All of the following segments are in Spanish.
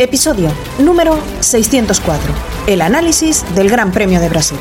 Episodio número 604. El análisis del Gran Premio de Brasil.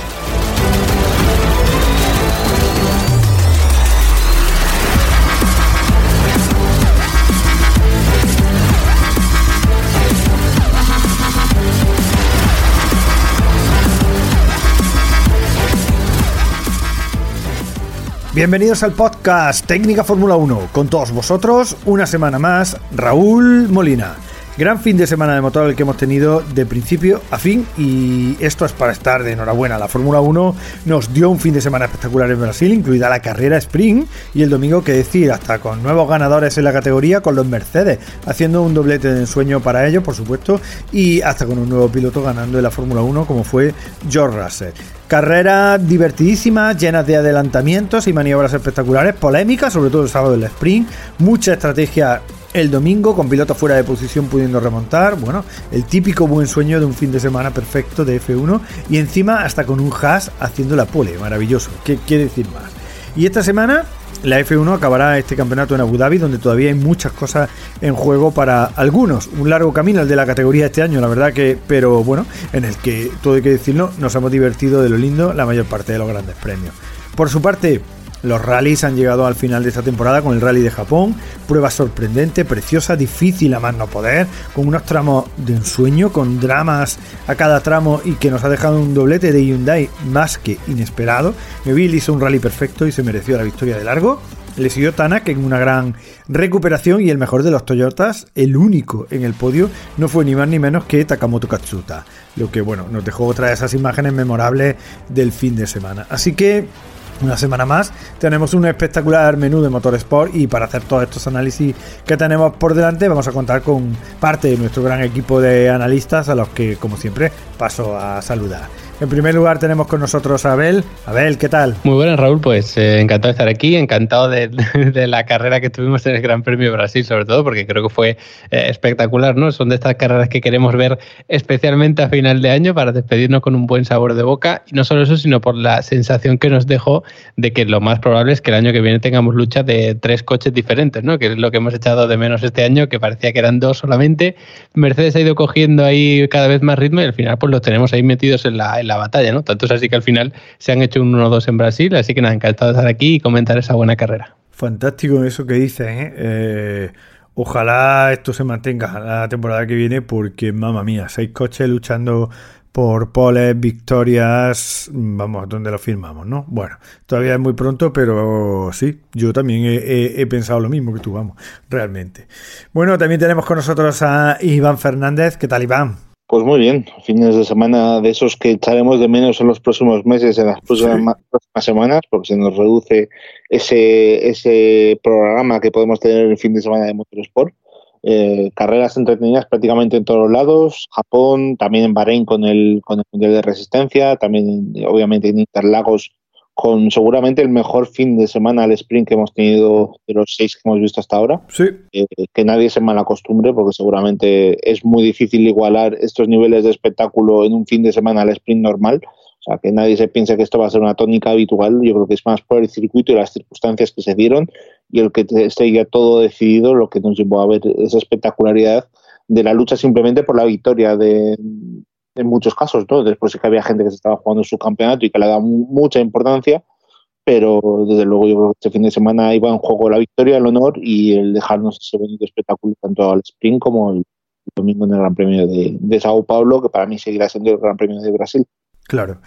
Bienvenidos al podcast Técnica Fórmula 1. Con todos vosotros, una semana más, Raúl Molina. Gran fin de semana de motor el que hemos tenido de principio a fin y esto es para estar de enhorabuena. La Fórmula 1 nos dio un fin de semana espectacular en Brasil, incluida la carrera sprint y el domingo que decir, hasta con nuevos ganadores en la categoría con los Mercedes, haciendo un doblete de ensueño para ellos, por supuesto, y hasta con un nuevo piloto ganando en la Fórmula 1 como fue George Russell. Carrera divertidísima, llenas de adelantamientos y maniobras espectaculares, polémicas, sobre todo el sábado del sprint, mucha estrategia el domingo con pilotos fuera de posición pudiendo remontar, bueno, el típico buen sueño de un fin de semana perfecto de F1 y encima hasta con un Haas haciendo la pole, maravilloso, ¿qué quiere decir más? Y esta semana la F1 acabará este campeonato en Abu Dhabi, donde todavía hay muchas cosas en juego para algunos. Un largo camino el de la categoría este año, la verdad que, pero bueno, en el que todo hay que decirlo, nos hemos divertido de lo lindo la mayor parte de los grandes premios. Por su parte, los rallies han llegado al final de esta temporada con el rally de Japón, prueba sorprendente, preciosa, difícil a más no poder, con unos tramos de ensueño, con dramas a cada tramo y que nos ha dejado un doblete de Hyundai más que inesperado. Neville hizo un rally perfecto y se mereció la victoria de largo. Le siguió Tanak en una gran recuperación y el mejor de los Toyotas, el único en el podio, no fue ni más ni menos que Takamoto Katsuta. Lo que bueno, nos dejó otra de esas imágenes memorables del fin de semana. Así que una semana más. Tenemos un espectacular menú de Motorsport y para hacer todos estos análisis que tenemos por delante vamos a contar con parte de nuestro gran equipo de analistas a los que como siempre paso a saludar. En primer lugar tenemos con nosotros a Abel. Abel, ¿qué tal? Muy buenas, Raúl. Pues eh, encantado de estar aquí, encantado de, la carrera que tuvimos en el Gran Premio Brasil, sobre todo porque creo que fue eh, espectacular, ¿no? Son de estas carreras que queremos ver especialmente a final de año para despedirnos con un buen sabor de boca. Y no solo eso, sino por la sensación que nos dejó de que lo más probable es que el año que viene tengamos lucha de tres coches diferentes, ¿no? Que es lo que hemos echado de menos este año, que parecía que eran dos solamente. Mercedes ha ido cogiendo ahí cada vez más ritmo y al final pues los tenemos ahí metidos en la, la batalla, ¿no? Tanto es así que al final se han hecho un 1-2 en Brasil, así que nada, encantado estar aquí y comentar esa buena carrera. Fantástico eso que dices, ¿eh? eh ojalá esto se mantenga la temporada que viene porque, mamma mía, seis coches luchando por poles, victorias, vamos, donde lo firmamos, ¿no? Bueno, todavía es muy pronto, pero sí, yo también he, he, pensado lo mismo que tú, vamos, realmente. Bueno, también tenemos con nosotros a Iván Fernández. ¿Qué tal, Iván? Pues muy bien, fines de semana de esos que echaremos de menos en los próximos meses, en las próximas, sí. próximas semanas, porque se nos reduce ese, ese programa que podemos tener el fin de semana de Motorsport. Eh, carreras entretenidas prácticamente en todos los lados, Japón, también en Bahrein con el, con el Mundial de Resistencia, también obviamente en Interlagos con seguramente el mejor fin de semana al sprint que hemos tenido de los seis que hemos visto hasta ahora. Sí. Eh, que nadie se malacostumbre porque seguramente es muy difícil igualar estos niveles de espectáculo en un fin de semana al sprint normal. O sea, que nadie se piense que esto va a ser una tónica habitual. Yo creo que es más por el circuito y las circunstancias que se dieron y el que esté ya todo decidido lo que nos llevó a ver esa espectacularidad de la lucha simplemente por la victoria de, en muchos casos, ¿no? Después sí que había gente que se estaba jugando su campeonato y que le da mucha importancia, pero desde luego yo creo que este fin de semana iba en juego la victoria, el honor y el dejarnos ese bonito espectáculo tanto al sprint como el domingo en el Gran Premio de, de Sao Paulo, que para mí seguirá siendo el Gran Premio de Brasil. Claro.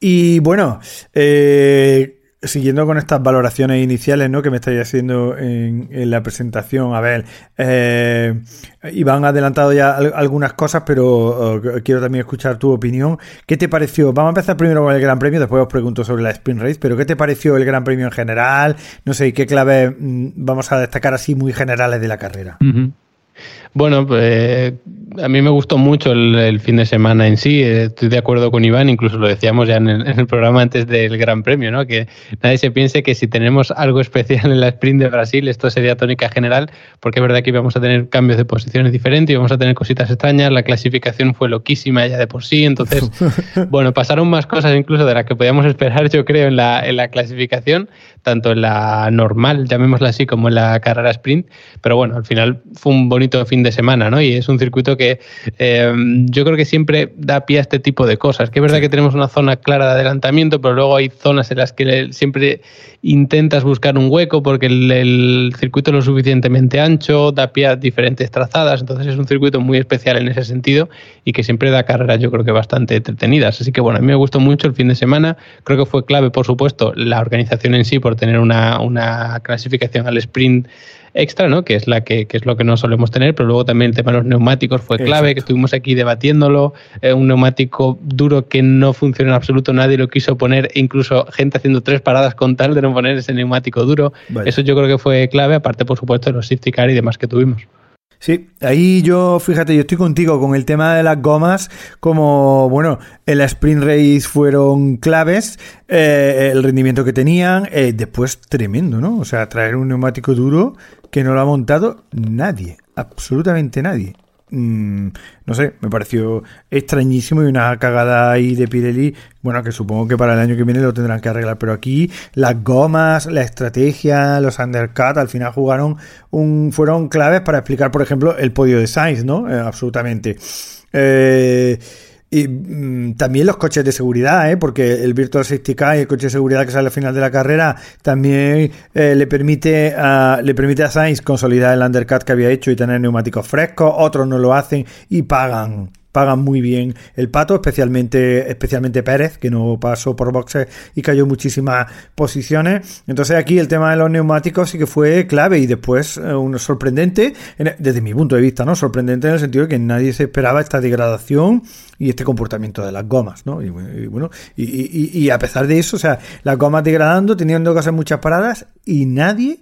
Y bueno, eh, siguiendo con estas valoraciones iniciales ¿no? que me estáis haciendo en, la presentación, a ver, eh, Iván ha adelantado ya algunas cosas, pero uh, quiero también escuchar tu opinión. ¿Qué te pareció? Vamos a empezar primero con el Gran Premio, después os pregunto sobre la Sprint Race, pero ¿qué te pareció el Gran Premio en general? No sé, ¿qué claves mm, vamos a destacar así muy generales de la carrera? Uh. Bueno, pues a mí me gustó mucho el, fin de semana en sí. Estoy de acuerdo con Iván, incluso lo decíamos ya en el, programa antes del Gran Premio, ¿no? Que nadie se piense que si tenemos algo especial en la sprint de Brasil, esto sería tónica general, porque es verdad que íbamos a tener cambios de posiciones diferentes, íbamos a tener cositas extrañas, la clasificación fue loquísima ya de por sí, entonces, bueno, pasaron más cosas incluso de las que podíamos esperar, yo creo, en la, en la clasificación, tanto en la normal, llamémosla así, como en la carrera sprint, pero bueno, al final fue un bonito fin de semana, ¿no? Y es un circuito que eh, yo creo que siempre da pie a este tipo de cosas. Que es verdad que tenemos una zona clara de adelantamiento, pero luego hay zonas en las que siempre intentas buscar un hueco porque el, circuito es lo suficientemente ancho, da pie a diferentes trazadas, entonces es un circuito muy especial en ese sentido y que siempre da carreras yo creo que bastante entretenidas. Así que bueno, a mí me gustó mucho el fin de semana, creo que fue clave por supuesto la organización en sí por tener una, una clasificación al sprint extra, ¿no? Que es la que, es lo que no solemos tener, pero luego también el tema de los neumáticos fue clave, que estuvimos aquí debatiéndolo, eh, un neumático duro que no funciona en absoluto, nadie lo quiso poner, e incluso gente haciendo tres paradas con tal de no poner ese neumático duro. Eso yo creo que fue clave, aparte por supuesto de los safety car y demás que tuvimos. Sí, ahí yo, fíjate, yo estoy contigo con el tema de las gomas, como, bueno, en la sprint race fueron claves, eh, el rendimiento que tenían, eh, después tremendo, ¿no? O sea, traer un neumático duro que no lo ha montado nadie, absolutamente nadie. Mm, no sé, me pareció extrañísimo y una cagada ahí de Pirelli, bueno, que supongo que para el año que viene lo tendrán que arreglar, pero aquí las gomas, la estrategia, los undercut, al final jugaron un, fueron claves para explicar, por ejemplo, el podio de Sainz, ¿no? Eh, absolutamente. Eh, y mm, también los coches de seguridad, ¿eh? porque el Virtual Safety Car y el coche de seguridad que sale al final de la carrera también eh, le, permite a, le permite a Sainz consolidar el undercut que había hecho y tener neumáticos frescos. Otros no lo hacen y pagan pagan muy bien el pato, especialmente, especialmente Pérez, que no pasó por boxes y cayó muchísimas posiciones. Entonces aquí el tema de los neumáticos sí que fue clave y después eh, uno sorprendente, desde mi punto de vista, ¿no? Sorprendente en el sentido de que nadie se esperaba esta degradación y este comportamiento de las gomas, ¿no? Y, bueno, y, y, a pesar de eso, o sea, las gomas degradando, teniendo que hacer muchas paradas y nadie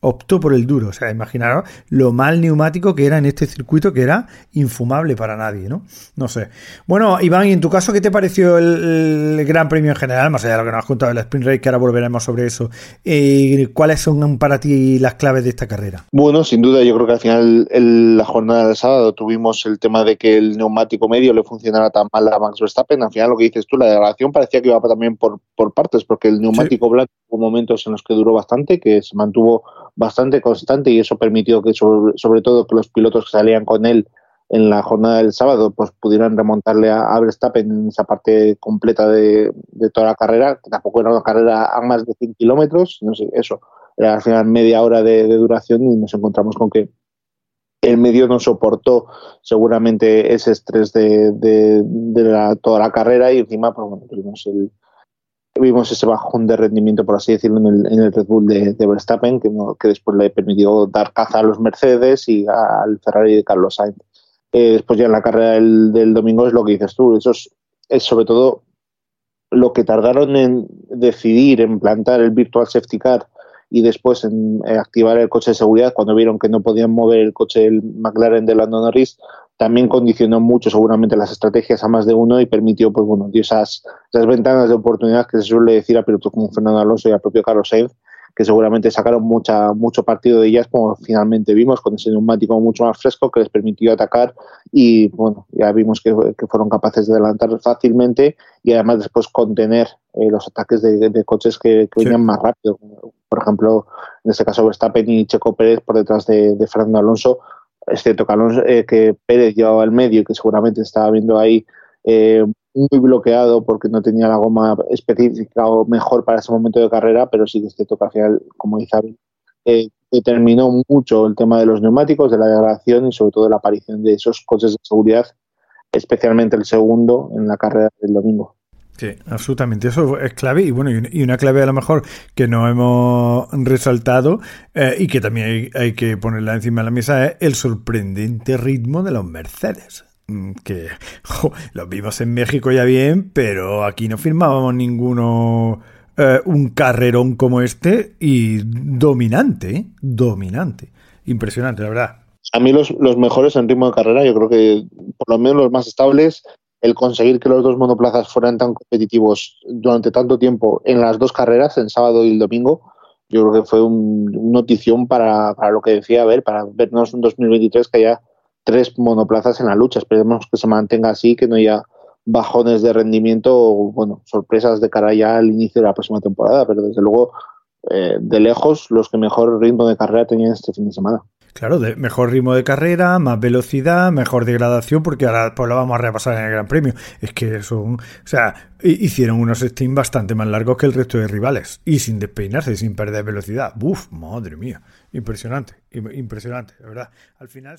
optó por el duro. O sea, imaginaros lo mal neumático que era en este circuito, que era infumable para nadie, ¿no? No sé. Bueno, Iván, ¿y en tu caso qué te pareció el, Gran Premio en general? Más allá de lo que nos has contado del Sprint Race, que ahora volveremos sobre eso. Eh, ¿Cuáles son para ti las claves de esta carrera? Bueno, sin duda, yo creo que al final, en la jornada del sábado, tuvimos el tema de que el neumático medio le funcionara tan mal a Max Verstappen. Al final, lo que dices tú, la degradación parecía que iba también por, por partes, porque el neumático blanco hubo momentos en los que duró bastante, que se mantuvo bastante constante y eso permitió que sobre, todo que los pilotos que salían con él en la jornada del sábado pues pudieran remontarle a, Verstappen en esa parte completa de, toda la carrera, que tampoco era una carrera a más de 100 kilómetros, no sé, eso, era al final media hora de, duración y nos encontramos con que el medio no soportó seguramente ese estrés de, de, toda la carrera y encima pues bueno, tuvimos el, vimos ese bajón de rendimiento, por así decirlo, en el, en el Red Bull de, Verstappen, que, que, después le permitió dar caza a los Mercedes y al Ferrari de Carlos Sainz. Eh, después ya en la carrera del, domingo es lo que dices tú, eso es, sobre todo lo que tardaron en decidir, en plantar el Virtual Safety Car y después en, activar el coche de seguridad cuando vieron que no podían mover el coche del McLaren de Lando Norris, también condicionó mucho seguramente las estrategias a más de uno y permitió pues bueno esas, esas ventanas de oportunidad que se suele decir a pilotos como Fernando Alonso y al propio Carlos Sainz que seguramente sacaron mucha, mucho partido de ellas, como finalmente vimos, con ese neumático mucho más fresco que les permitió atacar y bueno, ya vimos que, fueron capaces de adelantar fácilmente y además después contener eh, los ataques de, coches que, venían más rápido. Por ejemplo, en este caso Verstappen y Checo Pérez por detrás de, de Fernando Alonso excepto que, Alonso, eh, que Pérez llevaba al medio, que seguramente estaba viendo ahí eh, muy bloqueado porque no tenía la goma específica o mejor para ese momento de carrera, pero sí que este al final, como dice eh, determinó mucho el tema de los neumáticos, de la degradación y sobre todo de la aparición de esos coches de seguridad, especialmente el segundo en la carrera del domingo. Sí, absolutamente. Eso es clave y bueno, y una clave a lo mejor que no hemos resaltado eh, y que también hay, que ponerla encima de la mesa es el sorprendente ritmo de los Mercedes. Mm, que los vimos en México ya bien, pero aquí no firmábamos ninguno eh, un carrerón como este y dominante, ¿eh? dominante. Impresionante, la verdad. A mí los, mejores en ritmo de carrera, yo creo que por lo menos los más estables, el conseguir que los dos monoplazas fueran tan competitivos durante tanto tiempo en las dos carreras, en sábado y el domingo, yo creo que fue un, notición para, lo que decía, a ver, para vernos en 2023 que haya tres monoplazas en la lucha. Esperemos que se mantenga así, que no haya bajones de rendimiento o, bueno, sorpresas de cara ya al inicio de la próxima temporada, pero desde luego, eh, de lejos, los que mejor ritmo de carrera tenían este fin de semana. Claro, de mejor ritmo de carrera, más velocidad, mejor degradación, porque ahora pues lo vamos a repasar en el Gran Premio. Es que son, o sea, hicieron unos steam bastante más largos que el resto de rivales y sin despeinarse, sin perder velocidad. Uf, madre mía, impresionante, impresionante, de verdad. Al final